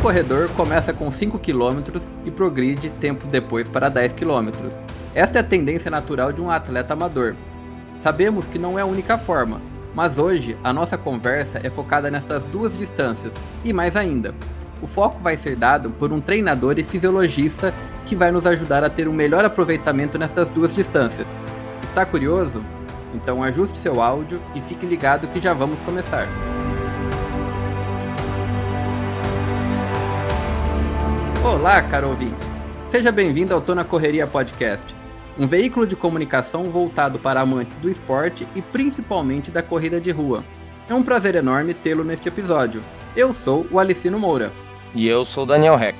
Corredor começa com 5 km e progride tempos depois para 10 km. Esta é a tendência natural de um atleta amador. Sabemos que não é a única forma, mas hoje a nossa conversa é focada nessas duas distâncias e mais ainda. O foco vai ser dado por um treinador e fisiologista que vai nos ajudar a ter um melhor aproveitamento nessas duas distâncias. Está curioso? Então ajuste seu áudio e fique ligado que já vamos começar. Olá, caro ouvinte! Seja bem-vindo ao Tô na Correria Podcast, um veículo de comunicação voltado para amantes do esporte e principalmente da corrida de rua. É um prazer enorme tê-lo neste episódio. Eu sou o Alicino Moura. E eu sou o Daniel Heck.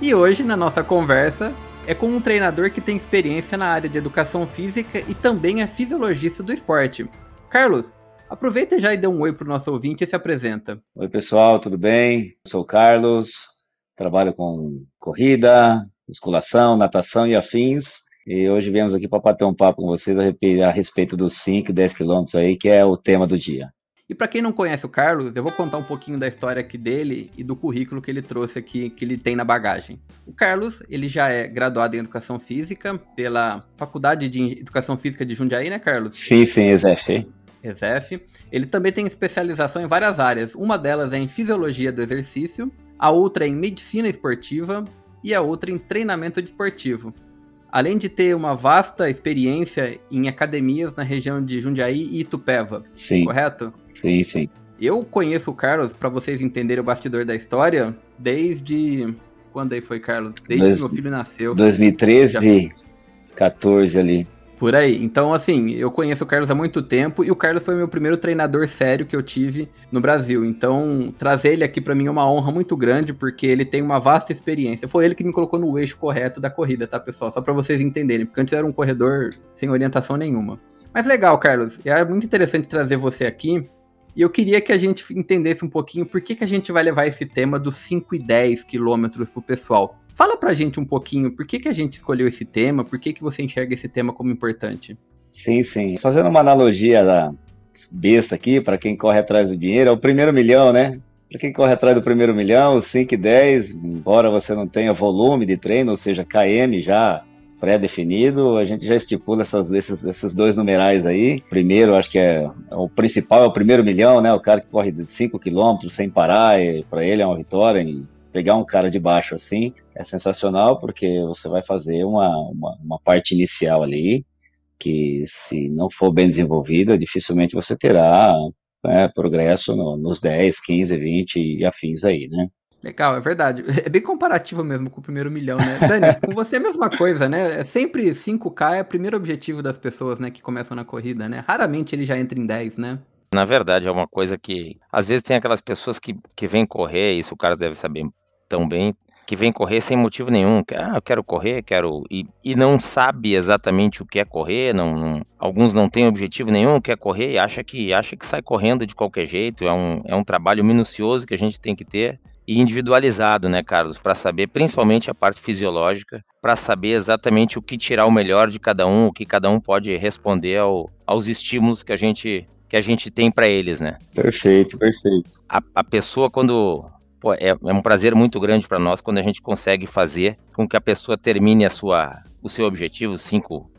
E hoje, na nossa conversa, é com um treinador que tem experiência na área de educação física e também é fisiologista do esporte. Carlos, aproveita já e dê um oi para o nosso ouvinte e se apresenta. Oi, pessoal, tudo bem? Eu sou o Carlos, trabalho com corrida, musculação, natação e afins. E hoje viemos aqui para bater um papo com vocês a respeito dos 5 e 10 quilômetros aí, que é o tema do dia. E para quem não conhece o Carlos, eu vou contar um pouquinho da história aqui dele e do currículo que ele trouxe aqui, que ele tem na bagagem. O Carlos, ele já é graduado em Educação Física pela Faculdade de Educação Física de Jundiaí, né, Carlos? Sim, sim, ESEF. ESEF. Ele também tem especialização em várias áreas. Uma delas é em Fisiologia do Exercício, a outra em Medicina Esportiva e a outra em Treinamento Desportivo além de ter uma vasta experiência em academias na região de Jundiaí e Itupeva. Sim. Correto? Sim, sim. Eu conheço o Carlos, para vocês entenderem o bastidor da história, desde. Quando aí foi, Carlos? Desde Dois, que meu filho nasceu. 2013, Já... 14 ali. Por aí. Então, assim, eu conheço o Carlos há muito tempo e o Carlos foi meu primeiro treinador sério que eu tive no Brasil. Então, trazer ele aqui para mim é uma honra muito grande porque ele tem uma vasta experiência. Foi ele que me colocou no eixo correto da corrida, tá, pessoal? Só para vocês entenderem, porque antes era um corredor sem orientação nenhuma. Mas legal, Carlos. É muito interessante trazer você aqui. E eu queria que a gente entendesse um pouquinho por que, que a gente vai levar esse tema dos 5 e 10 quilômetros pro pessoal. Fala pra gente um pouquinho por que, que a gente escolheu esse tema, por que, que você enxerga esse tema como importante. Sim, sim. Fazendo uma analogia da besta aqui, para quem corre atrás do dinheiro, é o primeiro milhão, né? Para quem corre atrás do primeiro milhão, 5 e 10, embora você não tenha volume de treino, ou seja, KM já pré-definido, a gente já estipula essas, esses, esses dois numerais aí. Primeiro, acho que é, é, o principal, é o primeiro milhão, né? O cara que corre 5 quilômetros sem parar, para ele é uma vitória em pegar um cara de baixo assim é sensacional porque você vai fazer uma, uma, uma parte inicial ali que se não for bem desenvolvida, dificilmente você terá né, progresso no, nos 10, 15, 20 e afins aí, né? Legal, é verdade. É bem comparativo mesmo com o primeiro milhão, né? Dani, com você é a mesma coisa, né? É sempre 5K é o primeiro objetivo das pessoas, né, que começam na corrida, né? Raramente ele já entra em 10, né? Na verdade, é uma coisa que às vezes tem aquelas pessoas que, que vêm correr, isso o cara deve saber tão bem, que vem correr sem motivo nenhum. Ah, eu quero correr, quero. E, e não sabe exatamente o que é correr, não, não, alguns não têm objetivo nenhum, quer correr e acha que, acha que sai correndo de qualquer jeito. É um, é um trabalho minucioso que a gente tem que ter e individualizado, né, Carlos, para saber principalmente a parte fisiológica, para saber exatamente o que tirar o melhor de cada um, o que cada um pode responder ao, aos estímulos que a gente que a gente tem para eles, né? Perfeito, perfeito. A, a pessoa quando pô, é, é um prazer muito grande para nós quando a gente consegue fazer com que a pessoa termine a sua, o seu objetivo, 5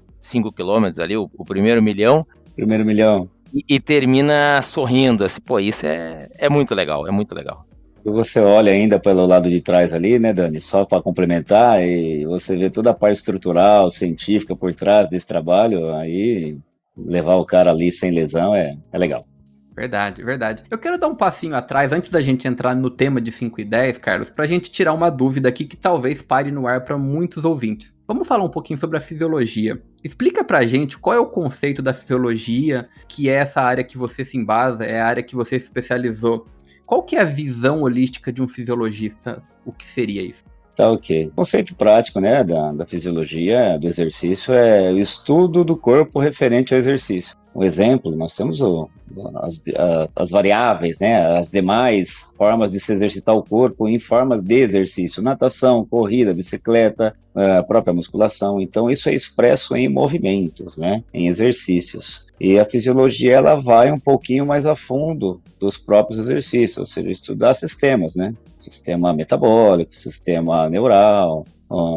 quilômetros ali, o, o, primeiro milhão. Primeiro milhão. E, e, termina sorrindo, assim, pô, isso é, é muito legal, é muito legal. E você olha ainda pelo lado de trás ali, né, Dani? Só para complementar, e você vê toda a parte estrutural, científica por trás desse trabalho, aí levar o cara ali sem lesão é, é legal. Verdade, verdade. Eu quero dar um passinho atrás, antes da gente entrar no tema de 5 e 10, Carlos, pra gente tirar uma dúvida aqui que talvez pare no ar para muitos ouvintes. Vamos falar um pouquinho sobre a fisiologia. Explica pra gente qual é o conceito da fisiologia, que é essa área que você se embasa, é a área que você se especializou. Qual que é a visão holística de um fisiologista? O que seria isso? Tá ok. O conceito prático, né, da, da fisiologia, do exercício, é o estudo do corpo referente ao exercício um exemplo, nós temos o, as, as, variáveis, né, as demais formas de se exercitar o corpo em formas de exercício, natação, corrida, bicicleta, a própria musculação. Então, isso é expresso em movimentos, né, em exercícios. E a fisiologia ela vai um pouquinho mais a fundo dos próprios exercícios, ou seja, estudar sistemas, né? Sistema metabólico, sistema neural,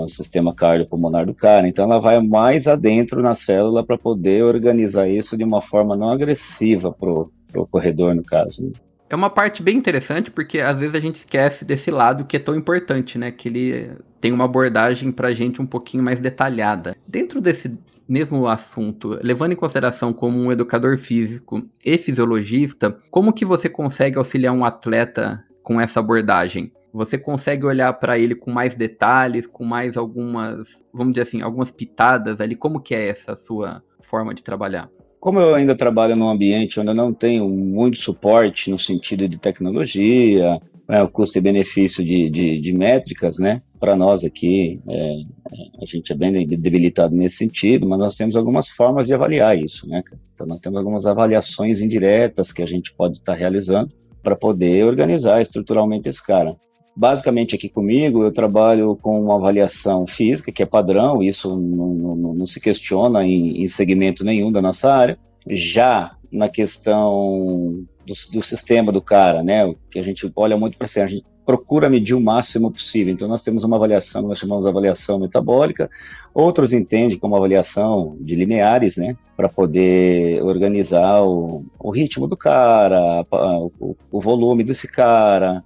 sistema cardiopulmonar do cara. Então ela vai mais adentro na célula para poder organizar isso de uma forma não agressiva pro, pro corredor, no caso. É uma parte bem interessante porque às vezes a gente esquece desse lado que é tão importante, né? Que ele tem uma abordagem pra gente um pouquinho mais detalhada. Dentro desse mesmo assunto, levando em consideração como um educador físico e fisiologista, como que você consegue auxiliar um atleta com essa abordagem? Você consegue olhar para ele com mais detalhes, com mais algumas, vamos dizer assim, algumas pitadas ali? Como que é essa sua forma de trabalhar? Como eu ainda trabalho num ambiente onde eu não tenho muito suporte no sentido de tecnologia, né, o custo e benefício de, de, de métricas, né? Para nós aqui, é, a gente é bem debilitado nesse sentido, mas nós temos algumas formas de avaliar isso, né? Então, nós temos algumas avaliações indiretas que a gente pode estar tá realizando para poder organizar estruturalmente esse cara. Basicamente, aqui comigo, eu trabalho com uma avaliação física, que é padrão, isso não, não, não se questiona em, em segmento nenhum da nossa área. Já na questão do, do, sistema do cara, né, que a gente olha muito para a gente procura medir o máximo possível. Então, nós temos uma avaliação, nós chamamos de avaliação metabólica, outros entendem como avaliação de lineares, né, para poder organizar o, o, ritmo do cara, o, o volume desse cara,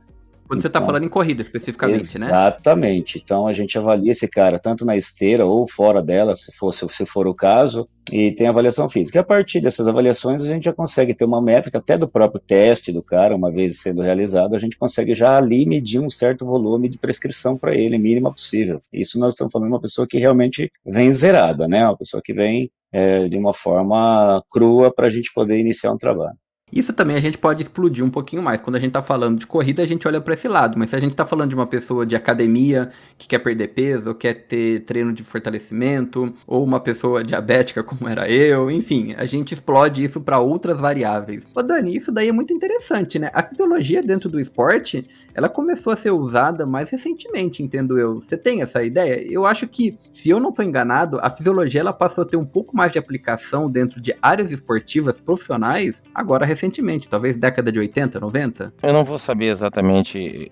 quando você está falando em corrida especificamente, exatamente. né? Exatamente. Então a gente avalia esse cara tanto na esteira ou fora dela, se for, se for o caso, e tem avaliação física. E a partir dessas avaliações a gente já consegue ter uma métrica até do próprio teste do cara, uma vez sendo realizado, a gente consegue já ali medir um certo volume de prescrição para ele, mínima possível. Isso nós estamos falando de uma pessoa que realmente vem zerada, né? Uma pessoa que vem é, de uma forma crua para a gente poder iniciar um trabalho. Isso também a gente pode explodir um pouquinho mais. Quando a gente está falando de corrida, a gente olha para esse lado. Mas se a gente está falando de uma pessoa de academia que quer perder peso, quer ter treino de fortalecimento, ou uma pessoa diabética como era eu, enfim, a gente explode isso para outras variáveis. Ô Dani, isso daí é muito interessante, né? A fisiologia dentro do esporte, ela começou a ser usada mais recentemente, entendo eu. Você tem essa ideia? Eu acho que, se eu não estou enganado, a fisiologia ela passou a ter um pouco mais de aplicação dentro de áreas esportivas profissionais agora talvez década de 80, 90? Eu não vou saber exatamente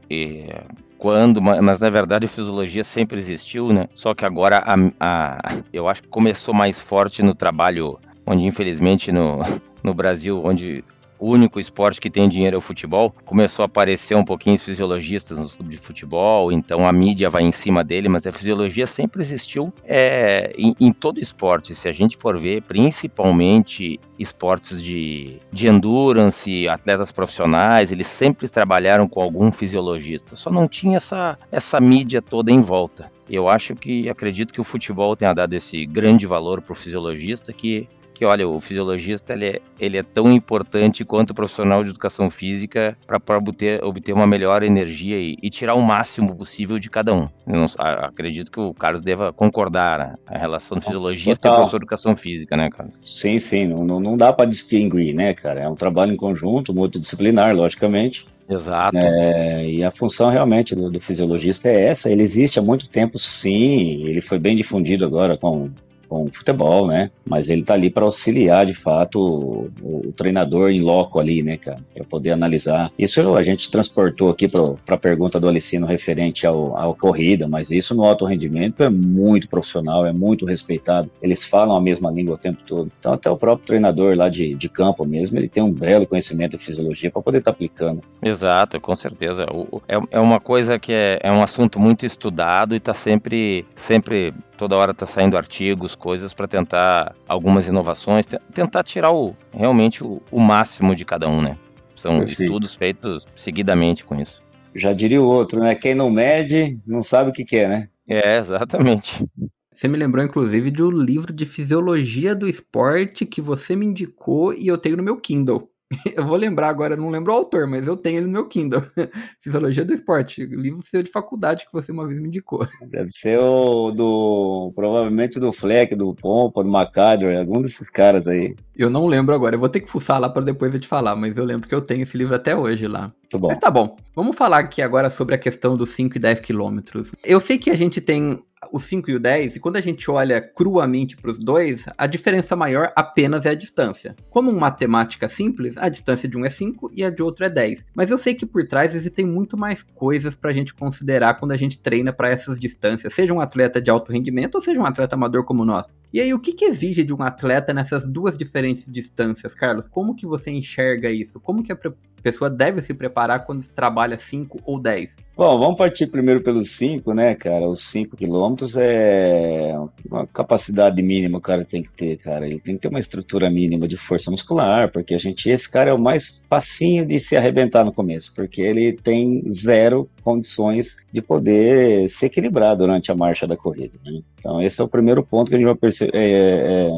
quando, mas na verdade a fisiologia sempre existiu, né? Só que agora a, a, eu acho que começou mais forte no trabalho, onde infelizmente no, no Brasil, onde o único esporte que tem dinheiro é o futebol. Começou a aparecer um pouquinho os fisiologistas no clube de futebol, então a mídia vai em cima dele, mas a fisiologia sempre existiu é, em, em, todo esporte. Se a gente for ver, principalmente esportes de, de endurance, atletas profissionais, eles sempre trabalharam com algum fisiologista. Só não tinha essa, essa mídia toda em volta. Eu acho que acredito que o futebol tenha dado esse grande valor para o fisiologista que que, olha, o fisiologista ele é, ele é tão importante quanto o profissional de educação física para obter, obter uma melhor energia e, e, tirar o máximo possível de cada um. Não, acredito que o Carlos deva concordar né? a relação do fisiologista Total. e professor de educação física, né, Carlos? Sim, sim, não, não dá para distinguir, né, cara? É um trabalho em conjunto, multidisciplinar, logicamente. Exato. É, e a função realmente do, do, fisiologista é essa. Ele existe há muito tempo, sim. Ele foi bem difundido agora com com futebol, né? Mas ele tá ali para auxiliar, de fato, o, o, treinador em loco ali, né, cara? Para poder analisar. Isso a gente transportou aqui para a pergunta do Alicino referente ao, à corrida, mas isso no alto rendimento é muito profissional, é muito respeitado. Eles falam a mesma língua o tempo todo. Então, até o próprio treinador lá de, de campo mesmo, ele tem um belo conhecimento de fisiologia para poder estar tá aplicando. Exato, com certeza. O, é, é uma coisa que é, é um assunto muito estudado e está sempre, sempre toda hora tá saindo artigos, coisas para tentar algumas inovações, tentar tirar o, realmente o, o máximo de cada um, né? São Perfeito. estudos feitos seguidamente com isso. Já diria o outro, né? Quem não mede, não sabe o que quer, é, né? É, exatamente. Você me lembrou, inclusive, de um livro de fisiologia do esporte que você me indicou e eu tenho no meu Kindle. Eu vou lembrar agora, não lembro o autor, mas eu tenho ele no meu Kindle. Fisiologia do Esporte, livro seu de faculdade que você uma vez me indicou. Deve ser o do. Provavelmente do Fleck, do Pompa, do McAdor, algum desses caras aí. Eu não lembro agora, eu vou ter que fuçar lá para depois eu te falar, mas eu lembro que eu tenho esse livro até hoje lá. Muito bom. Mas tá bom. Vamos falar aqui agora sobre a questão dos 5 e 10 quilômetros. Eu sei que a gente tem o 5 e o 10, e quando a gente olha cruamente para os dois, a diferença maior apenas é a distância. Como uma matemática simples, a distância de um é 5 e a de outro é 10. Mas eu sei que por trás existem muito mais coisas para a gente considerar quando a gente treina para essas distâncias, seja um atleta de alto rendimento ou seja um atleta amador como nós. E aí, o que, que exige de um atleta nessas duas diferentes distâncias, Carlos? Como que você enxerga isso? Como que a pessoa deve se preparar quando trabalha 5 ou 10? Bom, vamos partir primeiro pelos 5, né, cara? Os 5 quilômetros é uma capacidade mínima o cara tem que ter, cara. Ele tem que ter uma estrutura mínima de força muscular, porque a gente, esse cara é o mais facinho de se arrebentar no começo, porque ele tem zero condições de poder se equilibrar durante a marcha da corrida. Né? Então, esse é o primeiro ponto que a gente vai perceber, é, é,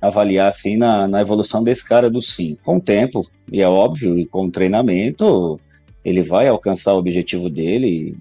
avaliar assim na, na evolução desse cara do 5. Com o tempo, e é óbvio, e com o treinamento, ele vai alcançar o objetivo dele.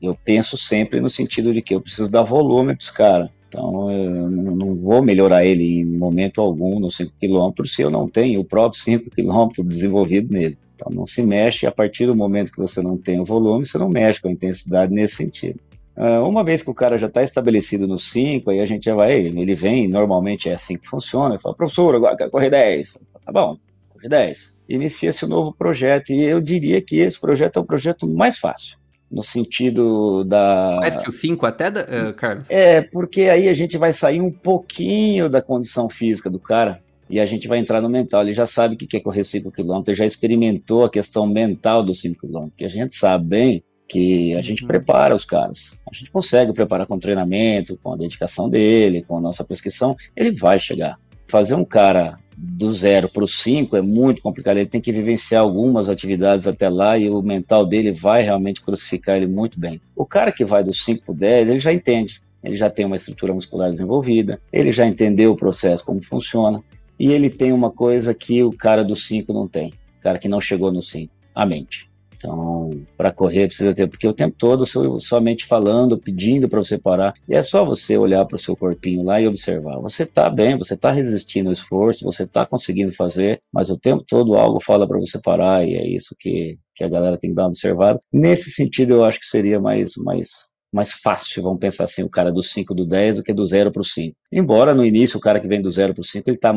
Eu penso sempre no sentido de que eu preciso dar volume para esse cara. Então, eu não vou melhorar ele em momento algum nos 5 km se eu não tenho o próprio 5 km desenvolvido nele. Então, não se mexe a partir do momento que você não tem o volume, você não mexe com a intensidade nesse sentido. Uh, uma vez que o cara já está estabelecido no 5, aí a gente já vai, ele vem, normalmente é assim que funciona, ele fala, professor, agora quero correr 10. Tá bom, correr 10 inicia-se um novo projeto. E eu diria que esse projeto é o projeto mais fácil, no sentido da. Mais que o 5 até, uh, Carlos? É, porque aí a gente vai sair um pouquinho da condição física do cara. E a gente vai entrar no mental. Ele já sabe o que é correr 5 km, já experimentou a questão mental dos 5 km, que a gente sabe bem que a gente uhum. prepara os caras. A gente consegue preparar com treinamento, com a dedicação dele, com a nossa prescrição, ele vai chegar. Fazer um cara do zero para o cinco é muito complicado. Ele tem que vivenciar algumas atividades até lá e o mental dele vai realmente crucificar ele muito bem. O cara que vai do 5 para o 10, ele já entende. Ele já tem uma estrutura muscular desenvolvida, ele já entendeu o processo, como funciona. E ele tem uma coisa que o cara do 5 não tem. O cara que não chegou no 5, a mente. Então, para correr precisa ter, porque o tempo todo somente falando, pedindo para você parar. E é só você olhar para o seu corpinho lá e observar. Você está bem, você está resistindo ao esforço, você está conseguindo fazer, mas o tempo todo algo fala para você parar e é isso que, que a galera tem que dar. Nesse sentido, eu acho que seria mais, mais mais fácil, vamos pensar assim, o cara do 5 do 10 do que do 0 para o 5. Embora no início o cara que vem do 0 para o 5, ele está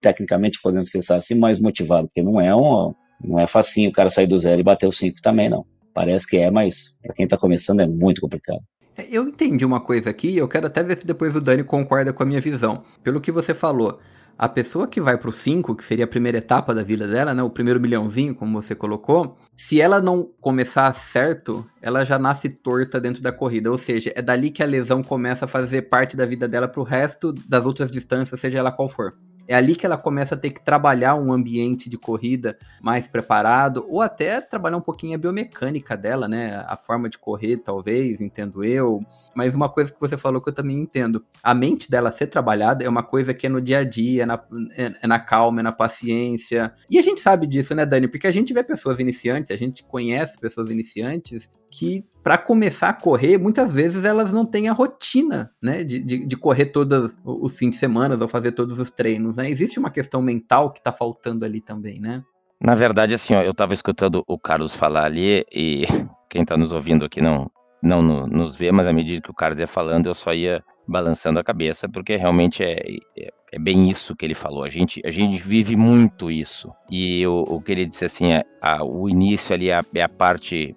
tecnicamente podendo pensar assim, mais motivado, porque não é um, não é facinho o cara sair do zero e bater o 5 também, não. Parece que é, mas para quem tá começando é muito complicado. É, eu entendi uma coisa aqui, eu quero até ver se depois o Dani concorda com a minha visão. Pelo que você falou, a pessoa que vai pro 5, que seria a primeira etapa da vida dela, né, o primeiro milhãozinho, como você colocou, se ela não começar certo, ela já nasce torta dentro da corrida, ou seja, é dali que a lesão começa a fazer parte da vida dela pro resto das outras distâncias, seja ela qual for. É ali que ela começa a ter que trabalhar um ambiente de corrida mais preparado, ou até trabalhar um pouquinho a biomecânica dela, né? A forma de correr, talvez, entendo eu. Mas uma coisa que você falou que eu também entendo. A mente dela ser trabalhada é uma coisa que é no dia a dia, é na, é, na calma, é na paciência. E a gente sabe disso, né, Dani? Porque a gente vê pessoas iniciantes, a gente conhece pessoas iniciantes que, para começar a correr, muitas vezes elas não têm a rotina, né, de, de, de correr todos os fins de semana ou fazer todos os treinos, né? Existe uma questão mental que tá faltando ali também, né? Na verdade, assim, ó, eu tava escutando o Carlos falar ali e quem tá nos ouvindo aqui não não no, nos vê, mas à medida que o Carlos ia falando, eu só ia balançando a cabeça, porque realmente é, é, é bem isso que ele falou. A gente, a gente vive muito isso. E o, o que ele disse assim, é, a, o início ali é, é a parte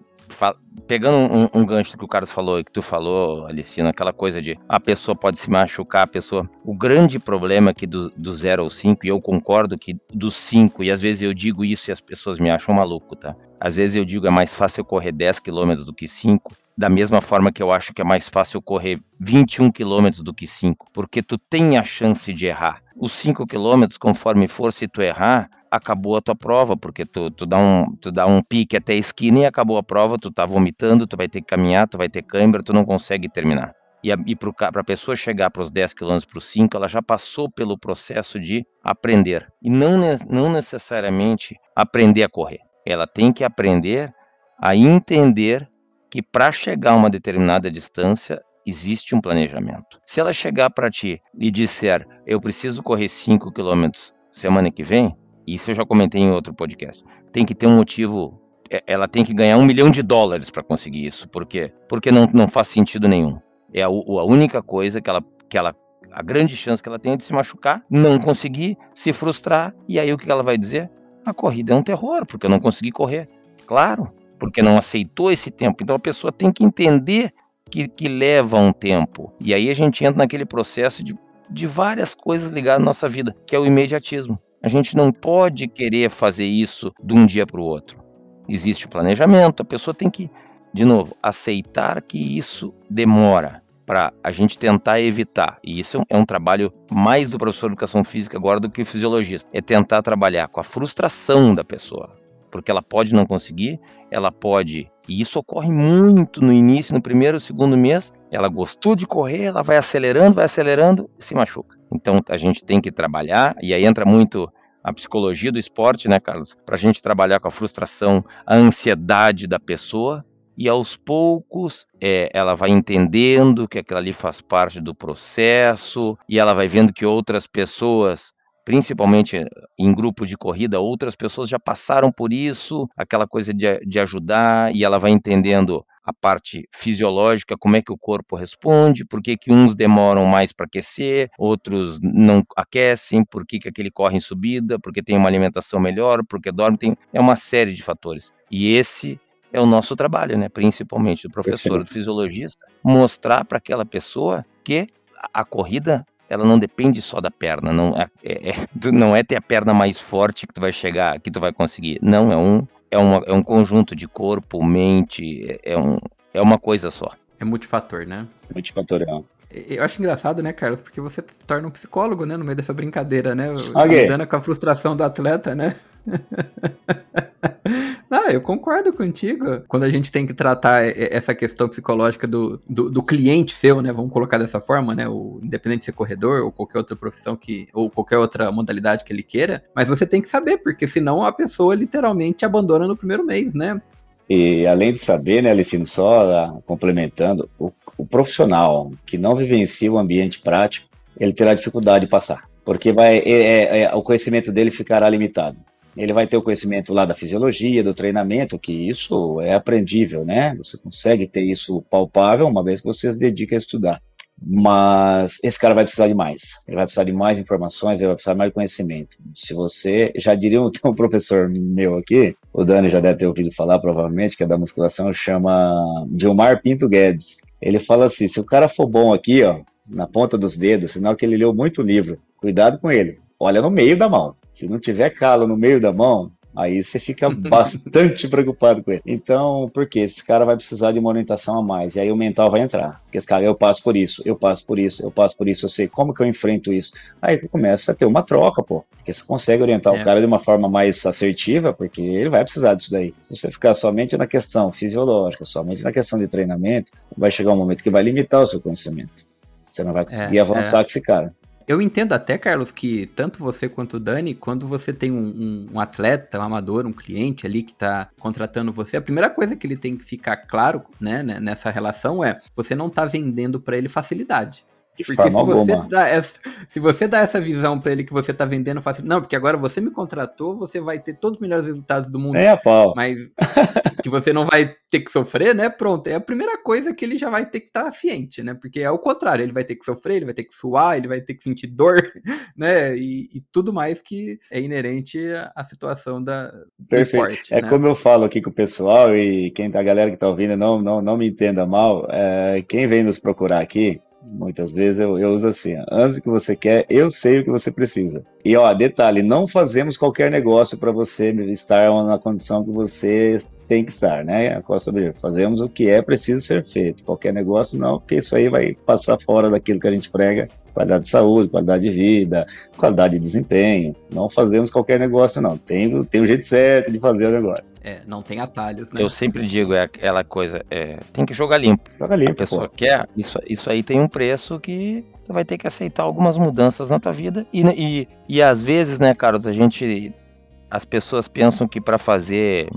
pegando um, um, gancho que o Carlos falou e que tu falou, Alicina, aquela coisa de a pessoa pode se machucar, a pessoa. O grande problema aqui do, do 0 ao 5, e eu concordo que do 5, e às vezes eu digo isso e as pessoas me acham maluco, tá? Às vezes eu digo é mais fácil correr 10 km do que 5, da mesma forma que eu acho que é mais fácil correr 21 km do que 5, porque tu tem a chance de errar. Os 5 km, conforme for, se tu errar, acabou a tua prova, porque tu, tu, dá um, tu dá um pique até a esquina e acabou a prova, tu tá vomitando, tu vai ter que caminhar, tu vai ter câimbra, tu não consegue terminar. E, a, e para a pessoa chegar para os 10 km para os 5, ela já passou pelo processo de aprender. E não, não necessariamente aprender a correr. Ela tem que aprender a entender que para chegar a uma determinada distância existe um planejamento. Se ela chegar para ti e disser, eu preciso correr 5 km semana que vem, isso eu já comentei em outro podcast, tem que ter um motivo, é, ela tem que ganhar um milhão de dólares para conseguir isso. Por quê? Porque não, não faz sentido nenhum. É a, a única coisa que ela, que ela a grande chance que ela tem é de se machucar, não conseguir, se frustrar, e aí o que ela vai dizer? A corrida é um terror, porque eu não consegui correr. Claro, porque não aceitou esse tempo. Então a pessoa tem que entender que, que leva um tempo. E aí a gente entra naquele processo de, de várias coisas ligadas à nossa vida, que é o imediatismo. A gente não pode querer fazer isso de um dia para o outro. Existe o planejamento, a pessoa tem que, de novo, aceitar que isso demora para a gente tentar evitar. E isso é um trabalho mais do professor de educação física agora do que o fisiologista. É tentar trabalhar com a frustração da pessoa. Porque ela pode não conseguir, ela pode. E isso ocorre muito no início, no primeiro, segundo mês. Ela gostou de correr, ela vai acelerando, vai acelerando e se machuca. Então a gente tem que trabalhar, e aí entra muito a psicologia do esporte, né, Carlos? Para a gente trabalhar com a frustração, a ansiedade da pessoa e aos poucos é, ela vai entendendo que aquilo ali faz parte do processo e ela vai vendo que outras pessoas principalmente em grupo de corrida, outras pessoas já passaram por isso, aquela coisa de, de ajudar, e ela vai entendendo a parte fisiológica, como é que o corpo responde, por que, que uns demoram mais para aquecer, outros não aquecem, por que, que aquele corre em subida, porque tem uma alimentação melhor, porque dorme, tem, é uma série de fatores. E esse é o nosso trabalho, né? principalmente do professor, do fisiologista, mostrar para aquela pessoa que a corrida ela não depende só da perna, não é, é, é não é ter a perna mais forte que tu vai chegar, que tu vai conseguir. Não, é um, é, uma, é um conjunto de corpo, mente, é, é um, é uma coisa só. É multifator, né? Multifatorial. Eu acho engraçado, né, Carlos? Porque você se torna um psicólogo, né, no meio dessa brincadeira, né? Okay. Lidando com a frustração do atleta, né? Ah, eu concordo contigo. Quando a gente tem que tratar essa questão psicológica do, do, do, cliente seu, né? Vamos colocar dessa forma, né? O, independente de ser corredor ou qualquer outra profissão que. ou qualquer outra modalidade que ele queira. Mas você tem que saber, porque senão a pessoa literalmente abandona no primeiro mês, né? E além de saber, né, Alicino, só uh, complementando, o, o profissional que não vivencia o ambiente prático, ele terá dificuldade de passar porque vai, é, é, é, o conhecimento dele ficará limitado. Ele vai ter o conhecimento lá da fisiologia, do treinamento, que isso é aprendível, né? Você consegue ter isso palpável uma vez que você se dedica a estudar. Mas esse cara vai precisar de mais. Ele vai precisar de mais informações, ele vai precisar de mais conhecimento. Se você, já diria um, um professor meu aqui, o Dani já deve ter ouvido falar provavelmente, que é da musculação, chama Gilmar Pinto Guedes. Ele fala assim: se o cara for bom aqui, ó, na ponta dos dedos, sinal que ele leu muito livro, cuidado com ele. Olha no meio da mão. Se não tiver calo no meio da mão, aí você fica bastante preocupado com ele. Então, por quê? Esse cara vai precisar de uma orientação a mais. E aí o mental vai entrar. Porque esse cara, eu passo por isso, eu passo por isso, eu passo por isso, eu sei como que eu enfrento isso. Aí começa a ter uma troca, pô. Porque você consegue orientar é. o cara de uma forma mais assertiva, porque ele vai precisar disso daí. Se você ficar somente na questão fisiológica, somente na questão de treinamento, vai chegar um momento que vai limitar o seu conhecimento. Você não vai conseguir é, avançar é. com esse cara. Eu entendo até, Carlos, que tanto você quanto o Dani, quando você tem um, um, um atleta, um amador, um cliente ali que está contratando você, a primeira coisa que ele tem que ficar claro né, né nessa relação é você não está vendendo para ele facilidade. Porque se você, dá essa, se você dá essa visão para ele que você tá vendendo fácil, não, porque agora você me contratou, você vai ter todos os melhores resultados do mundo. É, pau. Mas que você não vai ter que sofrer, né? Pronto, é a primeira coisa que ele já vai ter que estar tá ciente, né? Porque é o contrário, ele vai ter que sofrer, ele vai ter que suar, ele vai ter que sentir dor, né? E, e tudo mais que é inerente à situação da, do esporte. É né? como eu falo aqui com o pessoal e quem a galera que tá ouvindo não, não, não me entenda mal, é, quem vem nos procurar aqui, Muitas vezes eu, eu uso assim, antes do que você quer, eu sei o que você precisa. E ó, detalhe, não fazemos qualquer negócio para você estar na condição que você tem que estar, né? Fazemos o que é preciso ser feito. Qualquer negócio não, porque isso aí vai passar fora daquilo que a gente prega qualidade de saúde, qualidade de vida, qualidade de desempenho. Não fazemos qualquer negócio, não. Tem, tem o jeito certo de fazer o negócio. É, não tem atalhos, né? Eu sempre digo, é aquela coisa, é, tem que jogar limpo. Joga limpo, A pessoa pô. quer, isso, isso aí tem um preço que tu vai ter que aceitar algumas mudanças na tua vida. E, e, e às vezes, né, Carlos, a gente... As pessoas pensam que para fazer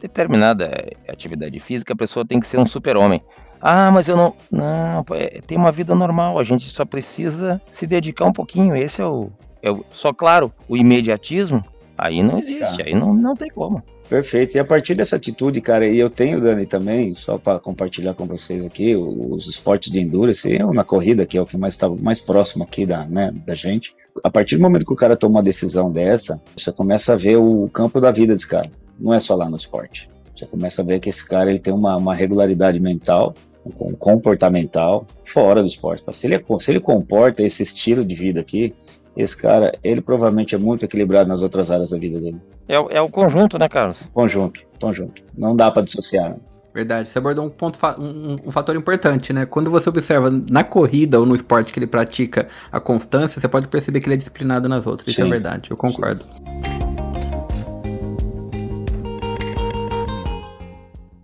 determinada atividade física, a pessoa tem que ser um super-homem. Ah, mas eu não. Não, é, tem uma vida normal, a gente só precisa se dedicar um pouquinho. Esse é o. É o só, claro, o imediatismo Aí não existe, tá. aí não, não tem como. Perfeito. E a partir dessa atitude, cara, e eu tenho, Dani, também, só para compartilhar com vocês aqui, os esportes de endurance, eu na corrida, que é o que mais está mais próximo aqui da, né, da gente. A partir do momento que o cara toma uma decisão dessa, você começa a ver o campo da vida desse cara. Não é só lá no esporte. Você começa a ver que esse cara ele tem uma, uma regularidade mental, um comportamental fora do esporte. Se ele, se ele comporta esse estilo de vida aqui, esse cara, ele provavelmente é muito equilibrado nas outras áreas da vida dele. É, é o conjunto, né, Carlos? Conjunto, conjunto. Não dá para dissociar. Né? Verdade, você abordou um ponto, um, um, fator importante, né? Quando você observa na corrida ou no esporte que ele pratica a constância, você pode perceber que ele é disciplinado nas outras. Sim. Isso é verdade, eu concordo. Sim.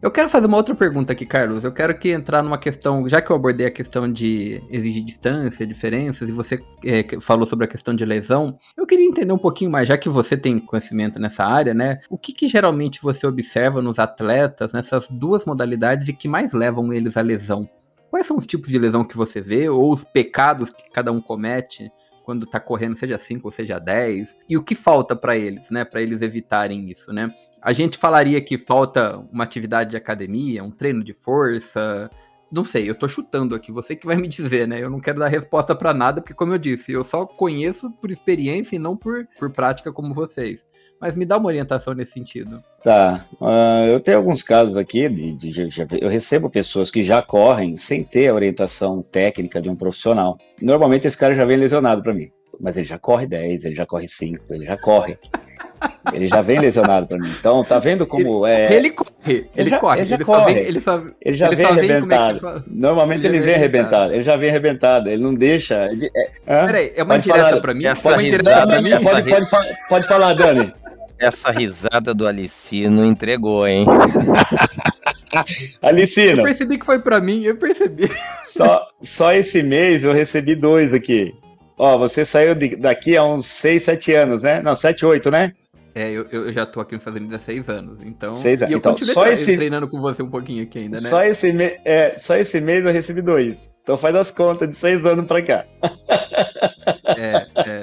Eu quero fazer uma outra pergunta aqui, Carlos. Eu quero que entrar numa questão, já que eu abordei a questão de exigir distância, diferenças, e você é, falou sobre a questão de lesão, eu queria entender um pouquinho mais, já que você tem conhecimento nessa área, né? O que, que geralmente você observa nos atletas, nessas duas modalidades, e que mais levam eles à lesão? Quais são os tipos de lesão que você vê, ou os pecados que cada um comete? quando tá correndo, seja 5 ou seja 10, e o que falta para eles, né, para eles evitarem isso, né? A gente falaria que falta uma atividade de academia, um treino de força. Não sei, eu tô chutando aqui, você que vai me dizer, né? Eu não quero dar resposta para nada, porque, como eu disse, eu só conheço por experiência e não por, por prática como vocês. Mas me dá uma orientação nesse sentido. Tá. Uh, eu tenho alguns casos aqui, de, de, de, eu recebo pessoas que já correm sem ter a orientação técnica de um profissional. Normalmente esse cara já vem lesionado para mim. Mas ele já corre 10, ele já corre 5, ele já corre. Ele já vem lesionado pra mim. Então, tá vendo como ele, é. Ele corre, ele, já, corre. Ele já ele corre. Vem, ele, só, ele já ele vem arrebentado. É Normalmente ele, vem arrebentado. Ele já vem arrebentado. Ele não deixa. Ele, é, Peraí, é uma indireta falar, pra mim? É uma indireta pra mim? Pode, pode, pode, pode falar, Dani. Essa risada do Alicino entregou, hein? Alicino. Eu percebi que foi pra mim, eu percebi. Só, só esse mês eu recebi dois aqui. Ó, você saiu de, daqui há uns 6, 7 anos, né? Não, 7, 8, né? É, eu, eu já tô aqui nos Estados Unidos há seis anos, então. Seis anos. E eu então, só esse... treinando com você um pouquinho aqui ainda, né? Só esse, me... é, só esse mês eu recebi dois. Então faz as contas de seis anos pra cá. É, é.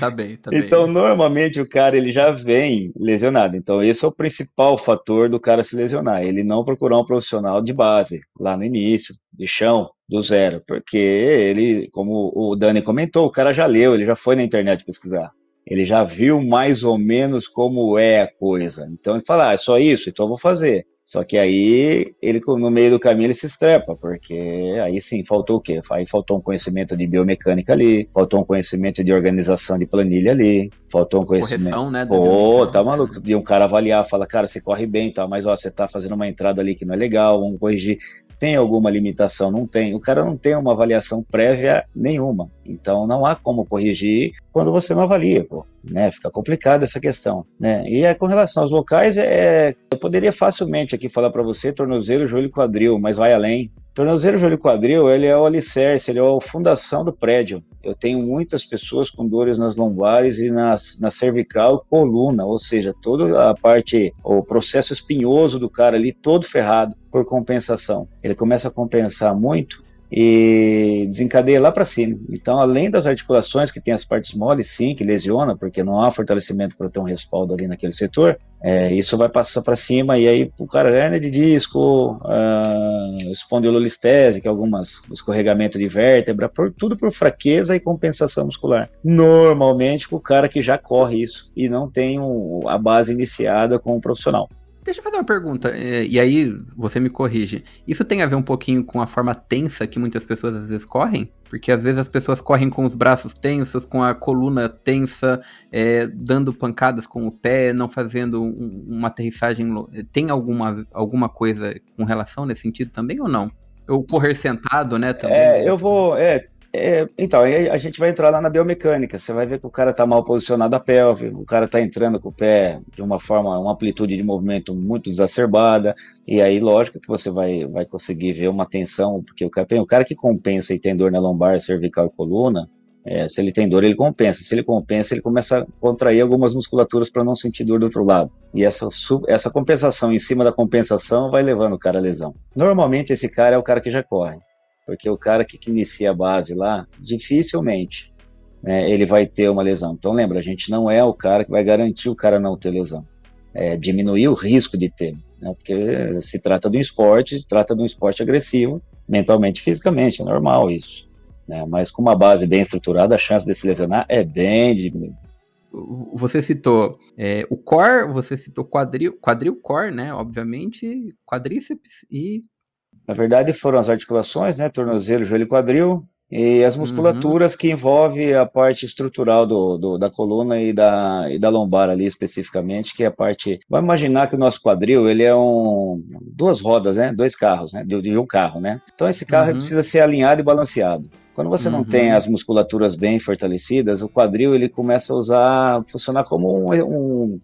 Tá bem, tá bem. Então, normalmente o cara ele já vem lesionado. Então, esse é o principal fator do cara se lesionar. Ele não procurar um profissional de base, lá no início, de chão, do zero. Porque ele, como o Dani comentou, o cara já leu, ele já foi na internet pesquisar ele já viu mais ou menos como é a coisa. Então ele fala, ah, é só isso, então eu vou fazer. Só que aí ele no meio do caminho ele se estrepa, porque aí sim faltou o quê? Aí faltou um conhecimento de biomecânica ali, faltou um conhecimento de organização de planilha ali, faltou um conhecimento. Correção, né? Pô, tá maluco. E um cara avaliar, fala, cara, você corre bem, tá, mas ó, você tá fazendo uma entrada ali que não é legal, vamos corrigir tem alguma limitação? Não tem. O cara não tem uma avaliação prévia nenhuma. Então não há como corrigir quando você não avalia, pô. Né? Fica complicada essa questão. Né? E é, com relação aos locais, é, eu poderia facilmente aqui falar para você tornozelo, joelho quadril, mas vai além. Tornozelo, joelho quadril, ele é o alicerce, ele é a fundação do prédio. Eu tenho muitas pessoas com dores nas lombares e nas, na cervical coluna, ou seja, toda a parte, o processo espinhoso do cara ali, todo ferrado por compensação. Ele começa a compensar muito e desencadeia lá para cima. Então, além das articulações que tem as partes moles, sim, que lesiona, porque não há fortalecimento para ter um respaldo ali naquele setor, é, isso vai passar para cima e aí o cara hernia de disco, uh, espondilolistese, que é algumas escorregamento de vértebra, por, tudo por fraqueza e compensação muscular. Normalmente o cara que já corre isso e não tem um, a base iniciada com o profissional. Deixa eu fazer uma pergunta, é, e aí você me corrige. Isso tem a ver um pouquinho com a forma tensa que muitas pessoas às vezes correm? Porque às vezes as pessoas correm com os braços tensos, com a coluna tensa, é, dando pancadas com o pé, não fazendo um, uma aterrissagem. Tem alguma, alguma coisa com relação nesse sentido também ou não? Ou correr sentado, né? Também. É, eu vou. É, é, então, aí a gente vai entrar lá na biomecânica. Você vai ver que o cara está mal posicionado a pelve, o cara está entrando com o pé de uma forma, uma amplitude de movimento muito exacerbada, e aí, lógico que você vai, vai conseguir ver uma tensão, porque o cara, o cara que compensa e tem dor na lombar, cervical e coluna, é, se ele tem dor, ele compensa. Se ele compensa, ele começa a contrair algumas musculaturas para não sentir dor do outro lado. E essa, essa compensação em cima da compensação vai levando o cara à lesão. Normalmente, esse cara é o cara que já corre. Porque o cara que, inicia a base lá, dificilmente né, ele vai ter uma lesão. Então lembra, a gente não é o cara que vai garantir o cara não ter lesão. É, diminuir o risco de ter, né, porque se trata de um esporte, se trata de um esporte agressivo, mentalmente e fisicamente, é normal isso. Né, mas com uma base bem estruturada, a chance de se lesionar é bem diminuída você citou é, o core, você citou quadril, quadril core, né? Obviamente, quadríceps e. Na verdade, foram as articulações, né? Tornozelo, joelho e quadril. E as musculaturas uhum. que envolvem a parte estrutural do, do, da coluna e da, e da lombar ali especificamente, que é a parte. Vamos imaginar que o nosso quadril ele é um duas rodas, né? Dois carros, né? De, de um carro, né? Então esse carro uhum. precisa ser alinhado e balanceado. Quando você não tem uhum. as musculaturas bem fortalecidas, o quadril ele começa a usar, funcionar como um, um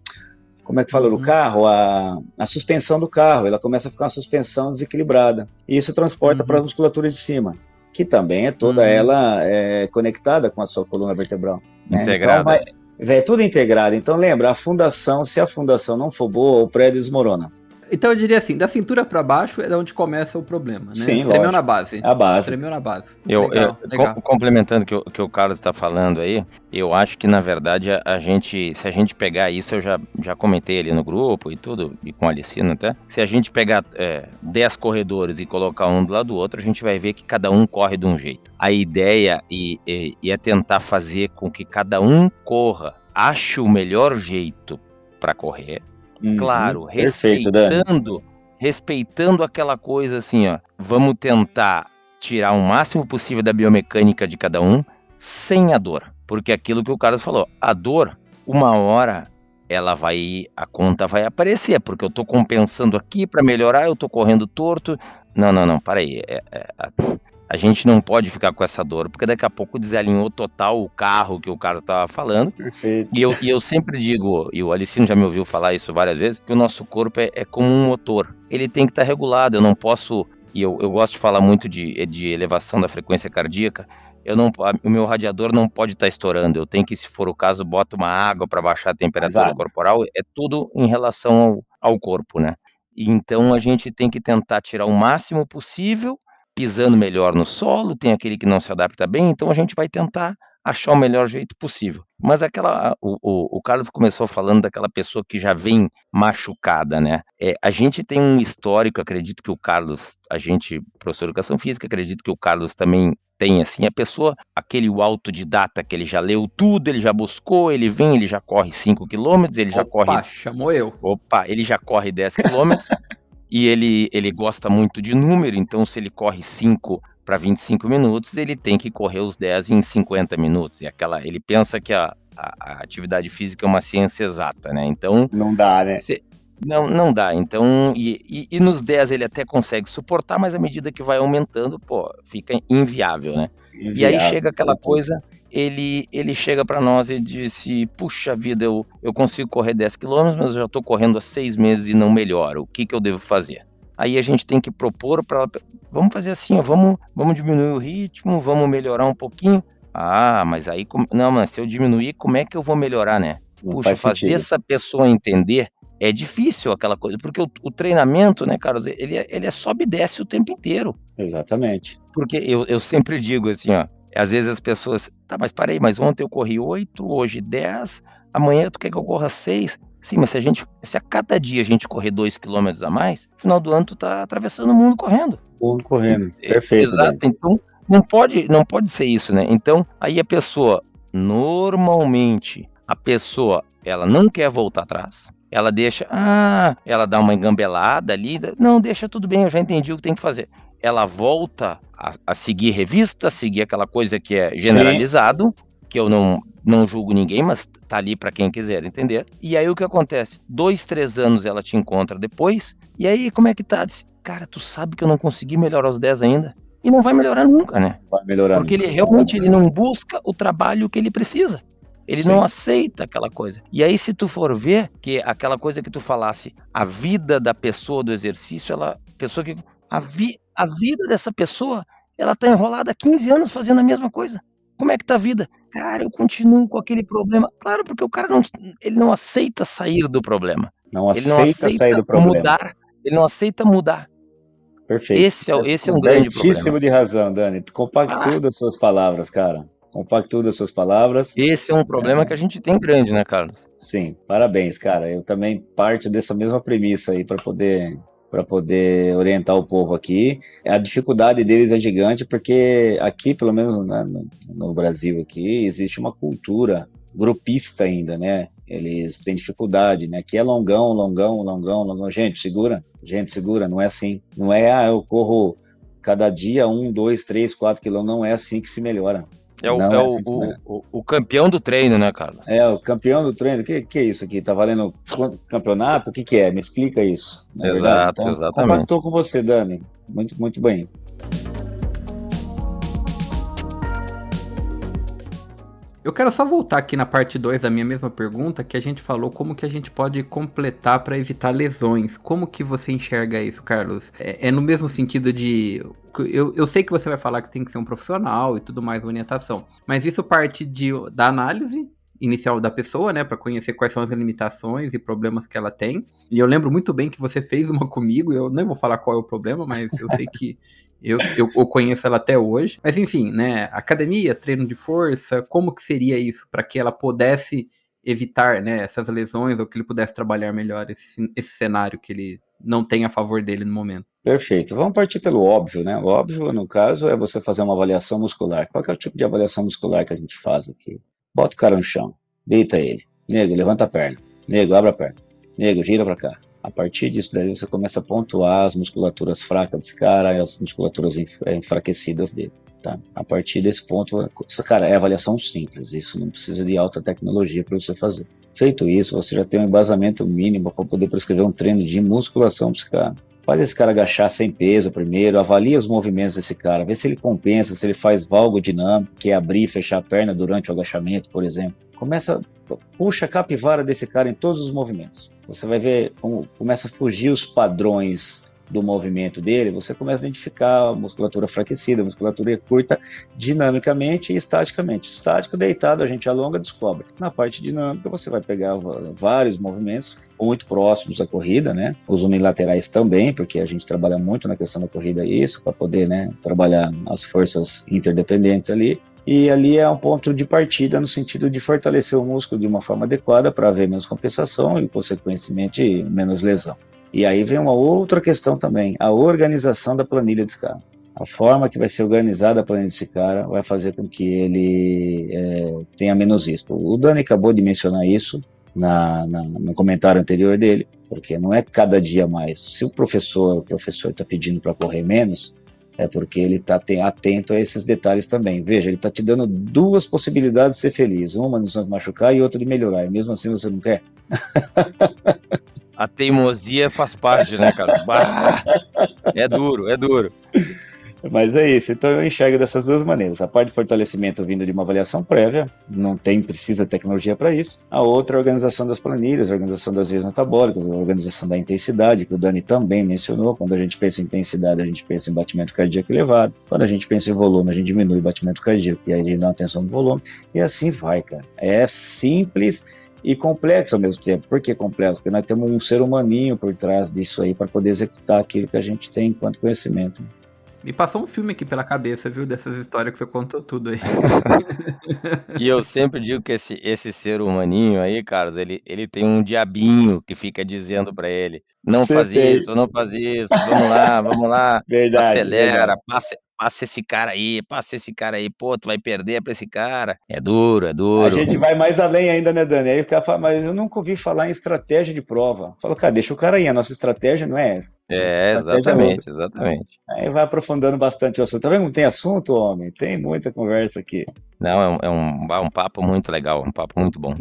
como é que fala, uhum. carro, a, a suspensão do carro, ela começa a ficar uma suspensão desequilibrada. E isso transporta uhum. para a musculatura de cima que também é toda uhum. ela é, conectada com a sua coluna vertebral. Né? Integrada. Então vai, é tudo integrado. Então lembra, a fundação, se a fundação não for boa, o prédio desmorona. Então eu diria assim, da cintura para baixo é da onde começa o problema, né? Sim, Tremeu lógico. na base. A base. Tremeu na base. Eu, legal, eu legal. complementando o que, que, o Carlos está falando aí, eu acho que na verdade a, a, gente, se a gente pegar isso, eu já, já comentei ali no grupo e tudo, e com a Alicina até, se a gente pegar é, 10 corredores e colocar um do lado do outro, a gente vai ver que cada um corre de um jeito. A ideia e, e, e é tentar fazer com que cada um corra, ache o melhor jeito para correr, Uhum, claro, perfeito, respeitando, respeitando aquela coisa assim, ó. Vamos tentar tirar o máximo possível da biomecânica de cada um sem a dor. Porque aquilo que o Carlos falou, a dor, uma hora ela vai, a conta vai aparecer, porque eu tô compensando aqui para melhorar, eu tô correndo torto. Não, não, não, para aí. É, é, a gente não pode ficar com essa dor, porque daqui a pouco desalinhou total o carro que o cara estava falando. Perfeito. E eu, e eu sempre digo, e o Alicino já me ouviu falar isso várias vezes, que o nosso corpo é, é como um motor. Ele tem que estar tá regulado, eu não posso. E eu, eu gosto de falar muito de, de elevação da frequência cardíaca. Eu não, o meu radiador não pode estar tá estourando. Eu tenho que, se for o caso, bota uma água para baixar a temperatura Exato. corporal. É tudo em relação ao, ao corpo, né? Então a gente tem que tentar tirar o máximo possível pisando melhor no solo, tem aquele que não se adapta bem, então a gente vai tentar achar o melhor jeito possível. Mas aquela, o, o, o Carlos começou falando daquela pessoa que já vem machucada, né? É, a gente tem um histórico, acredito que o Carlos, a gente, professor de educação física, acredito que o Carlos também tem assim, a pessoa, aquele autodidata que ele já leu tudo, ele já buscou, ele vem, ele já corre 5 quilômetros, ele já Opa, corre. chamou eu. Opa, ele já corre 10 quilômetros. e ele, ele gosta muito de número, então se ele corre 5 para 25 minutos, ele tem que correr os 10 em 50 minutos. E aquela, ele pensa que a, a, a atividade física é uma ciência exata, né? Então. Não dá, né? Se, não, não dá. Então, e, e, e, nos 10 ele até consegue suportar, mas à medida que vai aumentando, pô, fica inviável, né? Inviável, e aí chega aquela coisa ele, ele chega para nós e disse: Puxa vida, eu, eu consigo correr 10 km, mas eu já estou correndo há seis meses e não melhoro. O que, que eu devo fazer? Aí a gente tem que propor para vamos fazer assim, ó, vamos, vamos diminuir o ritmo, vamos melhorar um pouquinho. Ah, mas aí, não, mas se eu diminuir, como é que eu vou melhorar, né? Puxa, fazer essa pessoa entender é difícil aquela coisa, porque o, o, treinamento, né, Carlos, ele, é, ele é sobe e desce o tempo inteiro. Exatamente. Porque eu, eu sempre digo assim, ó, às vezes as pessoas, tá, mas parei, mas ontem eu corri 8, hoje 10, amanhã tu quer que eu corra 6? Sim, mas se a gente, se a cada dia a gente correr 2 km a mais, no final do ano tu tá atravessando o mundo correndo. O mundo correndo, perfeito. Exato, né? então não pode, não pode ser isso, né? Então, aí a pessoa, normalmente, a pessoa, ela não quer voltar atrás, ela deixa, ah, ela dá uma engambelada ali, não, deixa tudo bem, eu já entendi o que tem que fazer ela volta a, a seguir revista, seguir aquela coisa que é generalizado, Sim. que eu não, não julgo ninguém, mas tá ali para quem quiser entender. E aí o que acontece? Dois, três anos ela te encontra depois, e aí como é que tá? Diz, cara, tu sabe que eu não consegui melhorar os 10 ainda? E não vai melhorar nunca, né? Vai melhorar. Porque ele realmente ele não busca o trabalho que ele precisa. Ele Sim. não aceita aquela coisa. E aí, se tu for ver que aquela coisa que tu falasse, a vida da pessoa do exercício, ela, pessoa que a, vi, a vida dessa pessoa, ela tá enrolada há 15 anos fazendo a mesma coisa. Como é que tá a vida? Cara, eu continuo com aquele problema. Claro, porque o cara não, ele não aceita sair do problema. Não aceita, não aceita sair do problema. Mudar, ele não aceita mudar. Perfeito. Esse é, esse é um grande problema. Muitíssimo de razão, Dani. Tu compactua ah. as suas palavras, cara. compacto das suas palavras. Esse é um problema é. que a gente tem grande, né, Carlos? Sim, parabéns, cara. Eu também parte dessa mesma premissa aí para poder para poder orientar o povo aqui. A dificuldade deles é gigante porque aqui, pelo menos né, no, no Brasil aqui, existe uma cultura grupista ainda, né? Eles têm dificuldade, né? Aqui é longão, longão, longão, longão. Gente, segura, gente, segura. Não é assim. Não é, ah, eu corro cada dia um, dois, três, quatro quilômetros. Não é assim que se melhora. É, o, é, é assim o, o, o, campeão do treino, né, Carlos? É, o campeão do treino. O que, que é isso aqui? Tá valendo quanto campeonato? O que, que é? Me explica isso. É Exato, então, exatamente. Compactou com você, Dani. Muito, muito bem. Eu quero só voltar aqui na parte 2 da minha mesma pergunta, que a gente falou como que a gente pode completar para evitar lesões. Como que você enxerga isso, Carlos? É, é, no mesmo sentido de... Eu, eu sei que você vai falar que tem que ser um profissional e tudo mais, orientação. Mas isso parte de, da análise inicial da pessoa, né, para conhecer quais são as limitações e problemas que ela tem. E eu lembro muito bem que você fez uma comigo, eu nem vou falar qual é o problema, mas eu sei que eu, eu, eu, conheço ela até hoje. Mas enfim, né? Academia, treino de força, como que seria isso para que ela pudesse evitar né, essas lesões ou que ele pudesse trabalhar melhor esse, esse cenário que ele não tem a favor dele no momento? Perfeito. Vamos partir pelo óbvio, né? O óbvio, no caso, é você fazer uma avaliação muscular. Qual é o tipo de avaliação muscular que a gente faz aqui? Bota o cara no chão, deita ele. Nego, levanta a perna. Nego, abre a perna. Nego, gira para cá. A partir disso daí você começa a pontuar as musculaturas fracas desse cara as musculaturas é, enfraquecidas dele. Tá? A partir desse ponto, cara, é avaliação simples, isso não precisa de alta tecnologia para você fazer. Feito isso, você já tem um embasamento mínimo para poder prescrever um treino de musculação para esse cara. Faz esse cara agachar sem peso primeiro, avalia os movimentos desse cara, vê se ele compensa, se ele faz valgo dinâmico, que é abrir e fechar a perna durante o agachamento, por exemplo. Começa, puxa a capivara desse cara em todos os movimentos você vai ver como começa a fugir os padrões do movimento dele, você começa a identificar a musculatura enfraquecida, a musculatura curta dinamicamente e estaticamente. Estático, deitado, a gente alonga, descobre. Na parte dinâmica, você vai pegar vários movimentos muito próximos da corrida, né? Os unilaterais também, porque a gente trabalha muito na questão da corrida isso, para poder, né, trabalhar as forças interdependentes ali. E ali é um ponto de partida no sentido de fortalecer o músculo de uma forma adequada para haver menos compensação e, consequentemente, menos lesão. E aí vem uma outra questão também, a organização da planilha desse cara. A forma que vai ser organizada a planilha desse cara vai fazer com que ele é, tenha menos risco. O Dani acabou de mencionar isso na, na, no comentário anterior dele, porque não é cada dia mais. Se o professor, o professor está pedindo para correr menos, é porque ele está atento a esses detalhes também. Veja, ele está te dando duas possibilidades de ser feliz: uma de não machucar e outra de melhorar. E mesmo assim você não quer? A teimosia faz parte, né, cara? Bah, é duro, é duro. Mas é isso, então eu enxergo dessas duas maneiras. A parte de fortalecimento vindo de uma avaliação prévia, não tem, precisa tecnologia para isso. A outra, a organização das planilhas, a organização das vias metabólicas, a organização da intensidade, que o Dani também mencionou. Quando a gente pensa em intensidade, a gente pensa em batimento cardíaco elevado. Quando a gente pensa em volume, a gente diminui o batimento cardíaco e aí a gente dá atenção no volume. E assim vai, cara. É simples e complexo ao mesmo tempo. Por que complexo? Porque nós temos um ser humaninho por trás disso aí para poder executar aquilo que a gente tem enquanto conhecimento. Me passou um filme aqui pela cabeça, viu? Dessas histórias que você contou tudo aí. e eu sempre digo que esse, esse ser humaninho aí, Carlos, ele, ele tem um diabinho que fica dizendo para ele: não faz isso, não faz isso, vamos lá, vamos lá, verdade, acelera, verdade. Passa, passa esse cara aí, passa esse cara aí, pô, tu vai perder pra esse cara. É duro, é duro. A gente vai mais além ainda, né, Dani? Aí o cara fala, mas eu nunca ouvi falar em estratégia de prova. Fala, cara, deixa o cara aí, a nossa estratégia não é essa. É, exatamente, é exatamente. Aí vai aprofundando bastante o assunto. Tá vendo tem assunto, homem? Tem muita conversa aqui. Não, é um, é um, é um papo muito legal, um papo muito bom.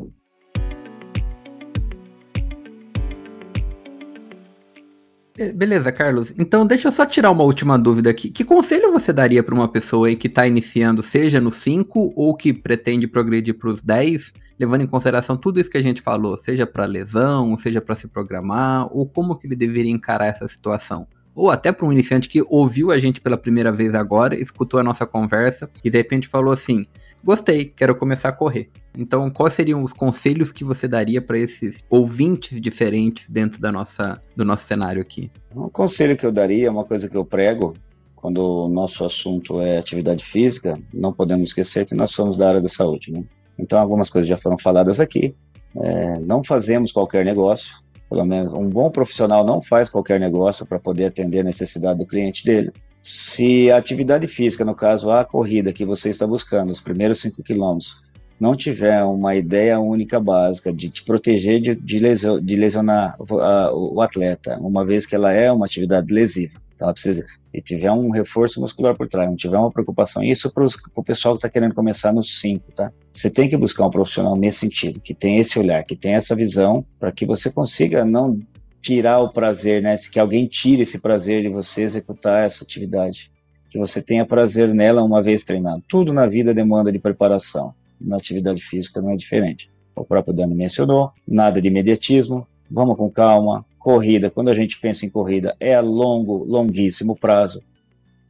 Beleza, Carlos. Então deixa eu só tirar uma última dúvida aqui. Que conselho você daria para uma pessoa aí que está iniciando, seja no 5 ou que pretende progredir para os 10, levando em consideração tudo isso que a gente falou, seja para lesão, seja para se programar, ou como que ele deveria encarar essa situação? Ou até para um iniciante que ouviu a gente pela primeira vez agora, escutou a nossa conversa e de repente falou assim: Gostei, quero começar a correr. Então, quais seriam os conselhos que você daria para esses ouvintes diferentes dentro da nossa, do nosso cenário aqui? Um conselho que eu daria, uma coisa que eu prego quando o nosso assunto é atividade física, não podemos esquecer que nós somos da área da saúde, né? Então, algumas coisas já foram faladas aqui. É, não fazemos qualquer negócio, pelo menos um bom profissional não faz qualquer negócio para poder atender a necessidade do cliente dele. Se a atividade física, no caso a corrida que você está buscando, os primeiros 5 quilômetros, não tiver uma ideia única básica de te proteger de, de, de lesionar o, o atleta, uma vez que ela é uma atividade lesiva, então ela precisa e tiver um reforço muscular por trás, não tiver uma preocupação, isso para o pessoal que está querendo começar nos 5, tá? Você tem que buscar um profissional nesse sentido, que tem esse olhar, que tem essa visão, para que você consiga não tirar o prazer, né? Que alguém tire esse prazer de você executar essa atividade. Que você tenha prazer nela uma vez treinado. Tudo na vida demanda de preparação. Na atividade física não é diferente. O próprio Dani mencionou, nada de imediatismo, vamos com calma, corrida, quando a gente pensa em corrida, é a longo, longuíssimo prazo.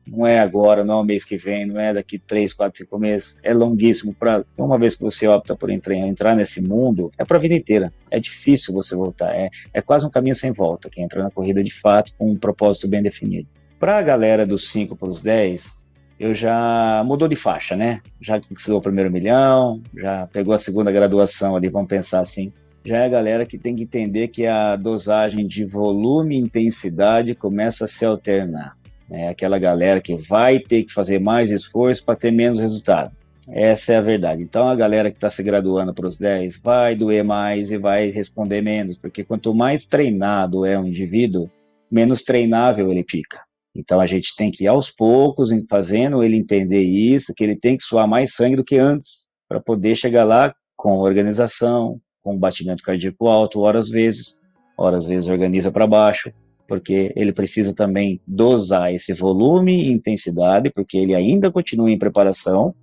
Não é agora, não é o mês que vem, não é daqui 3, 4, 5 meses. É longuíssimo prazo. Uma vez que você opta por entrar, entrar nesse mundo, é para a vida inteira. É difícil você voltar. É, é quase um caminho sem volta, quem entra na corrida de fato com um propósito bem definido. Para a galera dos 5 para os 10, eu já mudou de faixa, né? Já conquistou o primeiro milhão, já pegou a segunda graduação ali, vamos pensar assim já é a galera que tem que entender que a dosagem de volume e intensidade começa a se alternar. É aquela galera que vai ter que fazer mais esforço para ter menos resultado. Essa é a verdade. Então, a galera que está se graduando para os 10 vai doer mais e vai responder menos, porque quanto mais treinado é um indivíduo, menos treinável ele fica. Então, a gente tem que ir aos poucos, fazendo ele entender isso, que ele tem que suar mais sangue do que antes, para poder chegar lá com organização, com batimento cardíaco alto, horas vezes, horas vezes organiza para baixo, porque ele precisa também dosar esse volume e intensidade, porque ele ainda continua em preparação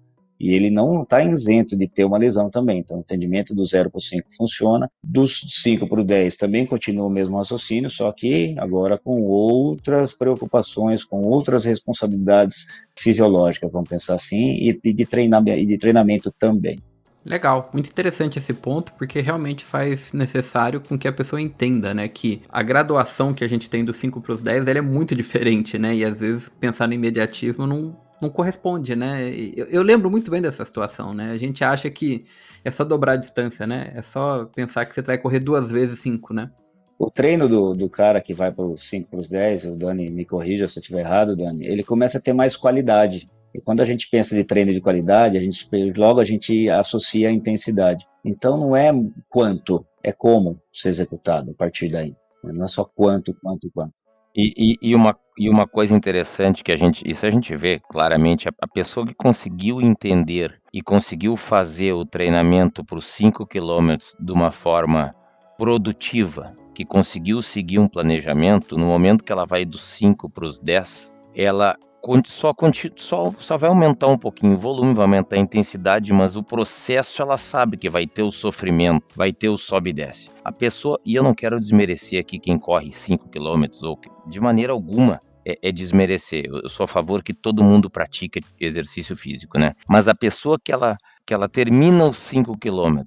e ele não está isento de ter uma lesão também. Então, o atendimento do 0 para o 5 funciona, dos 5 para o 10 também continua o mesmo raciocínio, só que agora com outras preocupações, com outras responsabilidades fisiológicas, vamos pensar assim, e de e de treinamento também. Legal, muito interessante esse ponto, porque realmente faz necessário com que a pessoa entenda, né, que a graduação que a gente tem dos 5 para os 10, ela é muito diferente, né, e às vezes pensar no imediatismo não, não corresponde, né, eu, eu lembro muito bem dessa situação, né, a gente acha que é só dobrar a distância, né, é só pensar que você vai correr duas vezes 5, né. O treino do, do cara que vai para os 5 para os 10, o Dani me corrija se eu estiver errado, Dani, ele começa a ter mais qualidade, e quando a gente pensa de treino de qualidade, a gente logo a gente associa a intensidade. Então não é quanto, é como ser executado a partir daí. Não é só quanto, quanto, quanto. E, e, e, uma, e uma coisa interessante que a gente, isso a gente vê claramente, a, a pessoa que conseguiu entender e conseguiu fazer o treinamento para os 5 quilômetros de uma forma produtiva, que conseguiu seguir um planejamento, no momento que ela vai dos 5 para os 10, ela só, só, só vai aumentar um pouquinho o volume, vai aumentar a intensidade, mas o processo ela sabe que vai ter o sofrimento, vai ter o sobe e desce. A pessoa, e eu não quero desmerecer aqui quem corre 5 km, ou de maneira alguma é, é, desmerecer. Eu sou a favor que todo mundo pratique exercício físico, né? Mas a pessoa que ela, que ela termina os 5 km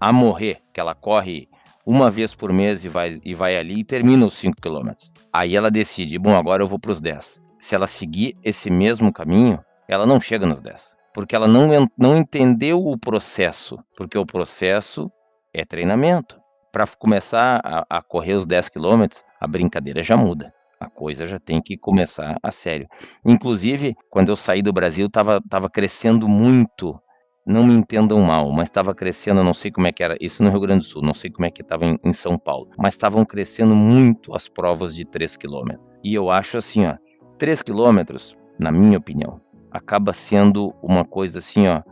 a morrer, que ela corre uma vez por mês e vai, e vai ali e termina os 5 km. Aí ela decide, bom, agora eu vou para os 10 se ela seguir esse mesmo caminho, ela não chega nos 10. Porque ela não, não entendeu o processo. Porque o processo é treinamento. Para começar a, a, correr os 10 quilômetros, a brincadeira já muda. A coisa já tem que começar a sério. Inclusive, quando eu saí do Brasil, estava tava crescendo muito. Não me entendam mal, mas estava crescendo, não sei como é que era, isso no Rio Grande do Sul, não sei como é que estava em, em São Paulo, mas estavam crescendo muito as provas de 3 quilômetros. E eu acho assim, ó, 3 quilômetros, na minha opinião, acaba sendo uma coisa assim, ó,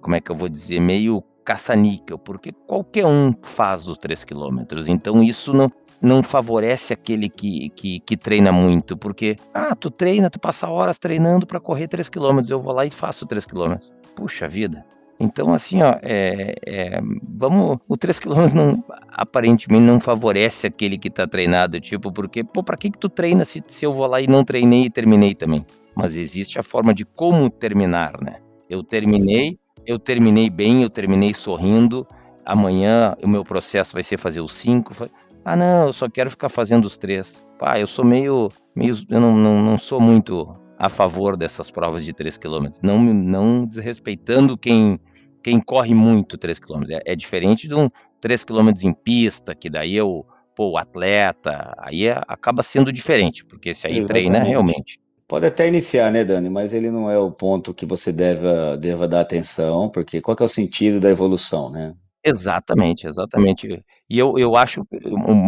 como é que eu vou dizer, meio caça-níquel, porque qualquer um faz os 3 quilômetros, então isso não, não favorece aquele que, que, que, treina muito, porque, ah, tu treina, tu passa horas treinando para correr 3 quilômetros, eu vou lá e faço 3 quilômetros. Puxa vida, então, assim, ó, é, é, vamos. O 3 km não, aparentemente não favorece aquele que tá treinado, tipo, porque, pô, pra que, que tu treina se, se eu vou lá e não treinei e terminei também? Mas existe a forma de como terminar, né? Eu terminei, eu terminei bem, eu terminei sorrindo. Amanhã o meu processo vai ser fazer os 5. Ah, não, eu só quero ficar fazendo os três. Pá, eu sou meio. meio eu não, não, não sou muito a favor dessas provas de 3 km. Não, não desrespeitando quem, quem corre muito 3 km. É, é diferente de um 3 km em pista, que daí eu, pô, o atleta, aí é, acaba sendo diferente, porque esse aí Exatamente. treina realmente. Pode até iniciar, né, Dani? Mas ele não é o ponto que você deva, deva dar atenção, porque qual é o sentido da evolução, né? Exatamente, exatamente. E eu, eu acho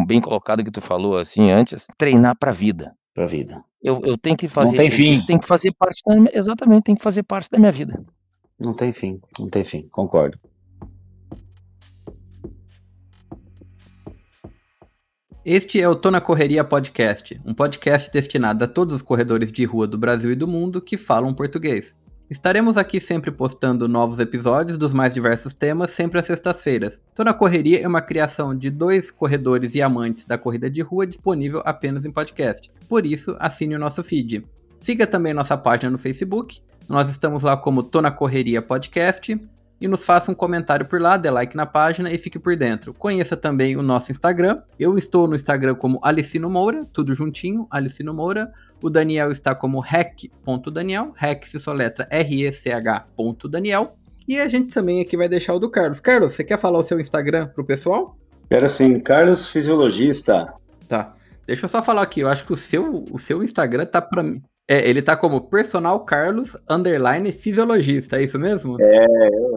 bem colocado que tu falou assim antes, treinar para a vida. Para a vida. Eu, eu tenho que fazer. Não tem fim. Isso tem que fazer parte da, exatamente, tem que fazer parte da minha vida. Não tem fim, não tem fim, concordo. Este é o Tô na Correria Podcast, um podcast destinado a todos os corredores de rua do Brasil e do mundo que falam português. Estaremos aqui sempre postando novos episódios dos mais diversos temas, sempre às sextas-feiras. Tô na Correria é uma criação de dois corredores e amantes da corrida de rua disponível apenas em podcast. Por isso, assine o nosso feed. Siga também nossa página no Facebook. Nós estamos lá como Tô na Correria Podcast e nos faça um comentário por lá, dê like na página e fique por dentro. Conheça também o nosso Instagram. Eu estou no Instagram como Alicino Moura, tudo juntinho, Alicino Moura. O Daniel está como rec.daniel, rec se soletra R-E-C-H.daniel. E a gente também aqui vai deixar o do Carlos. Carlos, você quer falar o seu Instagram pro pessoal? Quero sim, Carlos Fisiologista. Tá. Deixa eu só falar aqui, eu acho que o seu, o seu Instagram tá para mim. É, ele tá como personal Carlos underline fisiologista, é isso mesmo? É,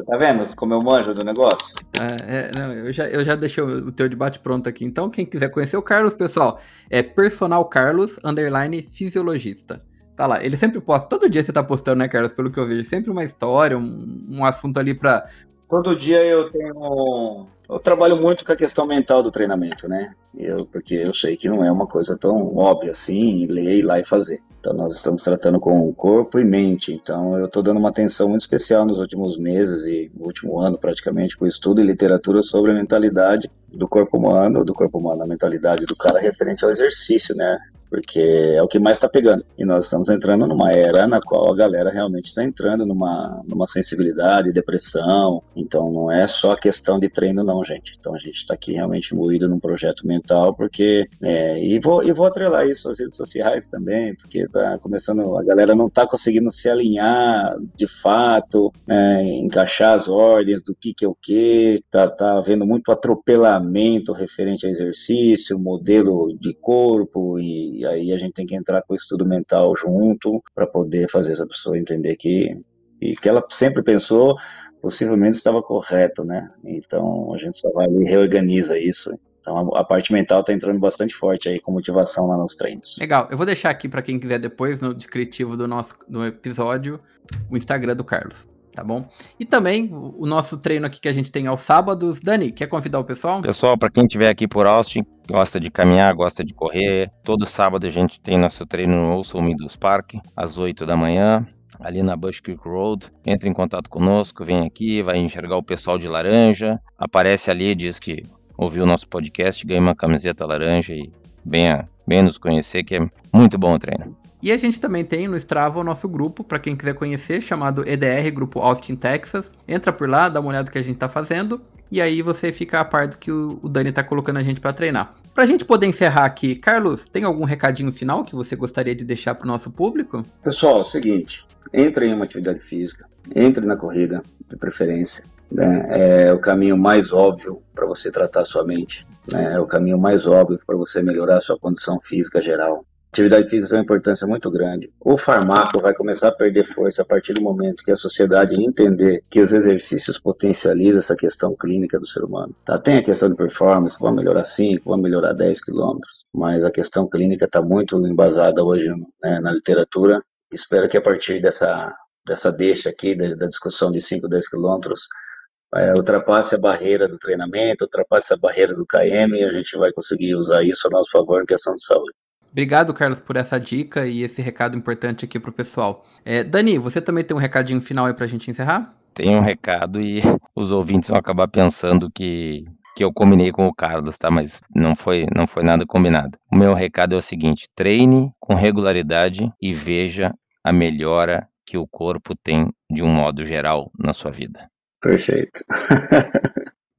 tá vendo como eu manjo do negócio? É, é, não, eu, já, eu já deixei o, teu debate pronto aqui. Então, quem quiser conhecer o Carlos, pessoal, é personal Carlos underline fisiologista. Tá lá, ele sempre posta, todo dia você tá postando, né, Carlos, pelo que eu vejo, sempre uma história, um, um assunto ali pra... Todo dia eu tenho... Eu trabalho muito com a questão mental do treinamento, né? Eu, porque eu sei que não é uma coisa tão óbvia assim, ler, ir lá e fazer. Então, nós estamos tratando com corpo e mente. Então, eu estou dando uma atenção muito especial nos últimos meses e no último ano, praticamente, com estudo e literatura sobre a mentalidade do corpo humano, do corpo humano, a mentalidade do cara referente ao exercício, né? Porque é o que mais está pegando. E nós estamos entrando numa era na qual a galera realmente está entrando numa, numa sensibilidade, depressão. Então não é só questão de treino, não, gente. Então a gente está aqui realmente moído num projeto mental, porque. É, e, vou, e vou atrelar isso às redes sociais também, porque tá começando, a galera não tá conseguindo se alinhar de fato, né, encaixar as ordens do que que é o que, tá, tá havendo muito atropelamento referente a exercício, modelo de corpo, e aí a gente tem que entrar com o estudo mental junto para poder fazer essa pessoa entender que e que ela sempre pensou possivelmente estava correto, né? Então a gente só vai ali reorganiza isso então a, parte mental está entrando bastante forte aí com motivação lá nos treinos. Legal, eu vou deixar aqui para quem quiser depois no descritivo do nosso do episódio o Instagram do Carlos. Tá bom? E também o nosso treino aqui que a gente tem aos sábados. Dani, quer convidar o pessoal? Pessoal, para quem estiver aqui por Austin, gosta de caminhar, gosta de correr, todo sábado a gente tem nosso treino no Ouça Meadows Park, às 8 da manhã ali na Bush Creek Road. Entre em contato conosco, vem aqui, vai enxergar o pessoal de laranja. Aparece ali, diz que ouviu o nosso podcast, ganhe uma camiseta laranja e venha, venha nos conhecer, que é muito bom o treino. E a gente também tem no Strava o nosso grupo, para quem quiser conhecer, chamado EDR, Grupo Austin, Texas. Entra por lá, dá uma olhada no que a gente está fazendo, e aí você fica a par do que o Dani está colocando a gente para treinar. Para a gente poder encerrar aqui, Carlos, tem algum recadinho final que você gostaria de deixar para o nosso público? Pessoal, é o seguinte, entre em uma atividade física, entre na corrida, de preferência. Né? É o caminho mais óbvio para você tratar sua mente. Né? É o caminho mais óbvio para você melhorar sua condição física geral. Atividade física tem uma importância muito grande. O farmaco vai começar a perder força a partir do momento que a sociedade entender que os exercícios potencializam essa questão clínica do ser humano. Tá? Tem a questão de performance, vai melhorar 5, vai melhorar 10 quilômetros, mas a questão clínica está muito embasada hoje né, na literatura. Espero que a partir dessa, dessa deixa aqui, da, da discussão de 5, 10 quilômetros, é, ultrapasse a barreira do treinamento, ultrapasse a barreira do KM e a gente vai conseguir usar isso a nosso favor em questão de saúde. Obrigado, Carlos, por essa dica e esse recado importante aqui para o pessoal. É, Dani, você também tem um recadinho final aí para a gente encerrar? Tem um recado e os ouvintes vão acabar pensando que, que eu combinei com o Carlos, tá? Mas não foi, não foi nada combinado. O meu recado é o seguinte: treine com regularidade e veja a melhora que o corpo tem de um modo geral na sua vida. Perfeito.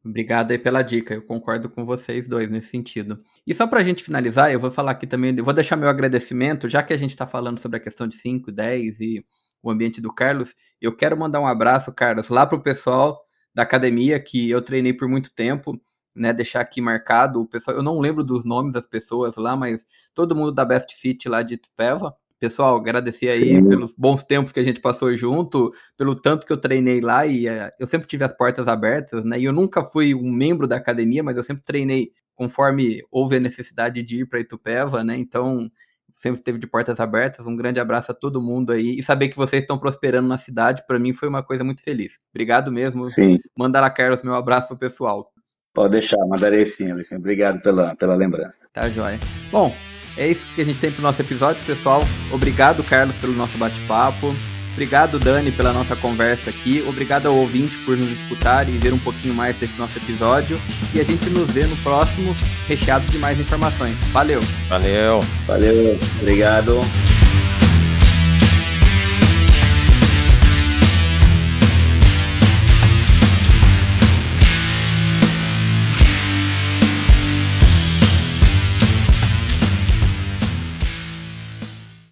Obrigado aí pela dica, eu concordo com vocês dois nesse sentido. E só para a gente finalizar, eu vou falar aqui também, eu vou deixar meu agradecimento, já que a gente está falando sobre a questão de 5, 10 e o ambiente do Carlos, eu quero mandar um abraço, Carlos, lá para o pessoal da academia que eu treinei por muito tempo, né, deixar aqui marcado, o pessoal, eu não lembro dos nomes das pessoas lá, mas todo mundo da Best Fit lá de Itupeva, Pessoal, agradecer aí Sim. pelos bons tempos que a gente passou junto, pelo tanto que eu treinei lá e uh, eu sempre tive as portas abertas, né? E eu nunca fui um membro da academia, mas eu sempre treinei conforme houve a necessidade de ir para Itupeva, né? Então, sempre teve de portas abertas. Um grande abraço a todo mundo aí e saber que vocês estão prosperando na cidade, para mim foi uma coisa muito feliz. Obrigado mesmo. Sim. Mandar a Carlos meu abraço pro pessoal. Pode deixar, mandarei sim, Alice. Obrigado pela, pela lembrança. Tá joia. Bom, é isso que a gente tem pro nosso episódio, pessoal. Obrigado, Carlos, pelo nosso bate-papo. Obrigado, Dani, pela nossa conversa aqui. Obrigado ao ouvinte por nos escutar e ver um pouquinho mais desse nosso episódio. E a gente nos vê no próximo, recheado de mais informações. Valeu! Valeu! Valeu! Obrigado!